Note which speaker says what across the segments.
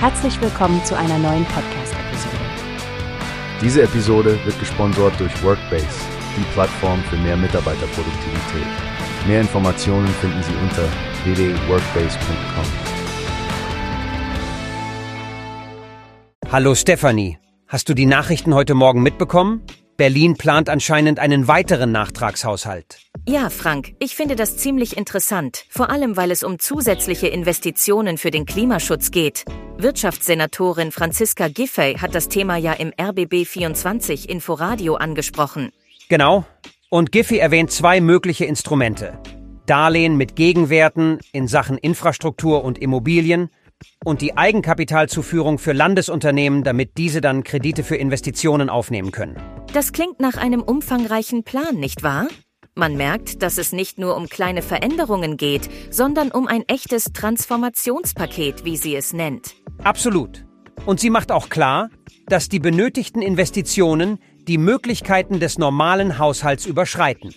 Speaker 1: Herzlich willkommen zu einer neuen Podcast-Episode.
Speaker 2: Diese Episode wird gesponsert durch Workbase, die Plattform für mehr Mitarbeiterproduktivität. Mehr Informationen finden Sie unter www.workbase.com.
Speaker 3: Hallo Stefanie, hast du die Nachrichten heute Morgen mitbekommen? Berlin plant anscheinend einen weiteren Nachtragshaushalt.
Speaker 4: Ja, Frank, ich finde das ziemlich interessant, vor allem weil es um zusätzliche Investitionen für den Klimaschutz geht. Wirtschaftssenatorin Franziska Giffey hat das Thema ja im RBB 24 Inforadio angesprochen.
Speaker 3: Genau. Und Giffey erwähnt zwei mögliche Instrumente. Darlehen mit Gegenwerten in Sachen Infrastruktur und Immobilien und die Eigenkapitalzuführung für Landesunternehmen, damit diese dann Kredite für Investitionen aufnehmen können.
Speaker 4: Das klingt nach einem umfangreichen Plan, nicht wahr? Man merkt, dass es nicht nur um kleine Veränderungen geht, sondern um ein echtes Transformationspaket, wie sie es nennt.
Speaker 3: Absolut. Und sie macht auch klar, dass die benötigten Investitionen die Möglichkeiten des normalen Haushalts überschreiten.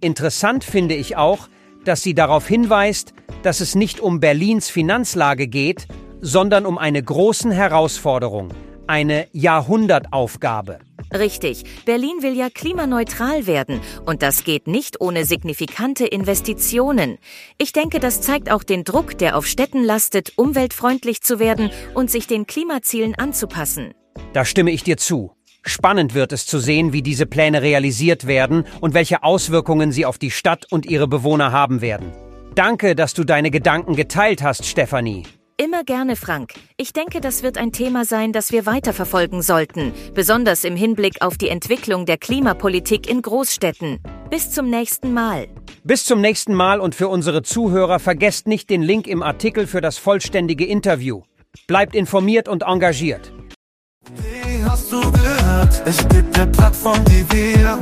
Speaker 3: Interessant finde ich auch, dass sie darauf hinweist, dass es nicht um Berlins Finanzlage geht, sondern um eine großen Herausforderung, eine Jahrhundertaufgabe.
Speaker 4: Richtig, Berlin will ja klimaneutral werden und das geht nicht ohne signifikante Investitionen. Ich denke, das zeigt auch den Druck, der auf Städten lastet, umweltfreundlich zu werden und sich den Klimazielen anzupassen.
Speaker 3: Da stimme ich dir zu. Spannend wird es zu sehen, wie diese Pläne realisiert werden und welche Auswirkungen sie auf die Stadt und ihre Bewohner haben werden. Danke, dass du deine Gedanken geteilt hast, Stefanie.
Speaker 4: Immer gerne, Frank. Ich denke, das wird ein Thema sein, das wir weiterverfolgen sollten, besonders im Hinblick auf die Entwicklung der Klimapolitik in Großstädten. Bis zum nächsten Mal.
Speaker 3: Bis zum nächsten Mal und für unsere Zuhörer vergesst nicht den Link im Artikel für das vollständige Interview. Bleibt informiert und engagiert.
Speaker 5: Wie hast du gehört? Es gibt eine Plattform, die wir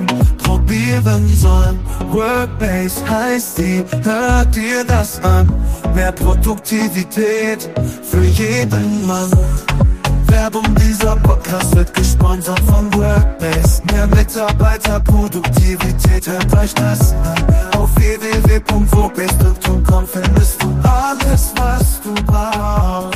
Speaker 5: probieren sollen. Workbase heißt die, hört dir das an? Mehr Produktivität für jeden Mann. Werbung dieser Podcast wird gesponsert von Workbase. Mehr Mitarbeiterproduktivität, hört euch das an. Auf www.workbase.com findest du alles, was du brauchst.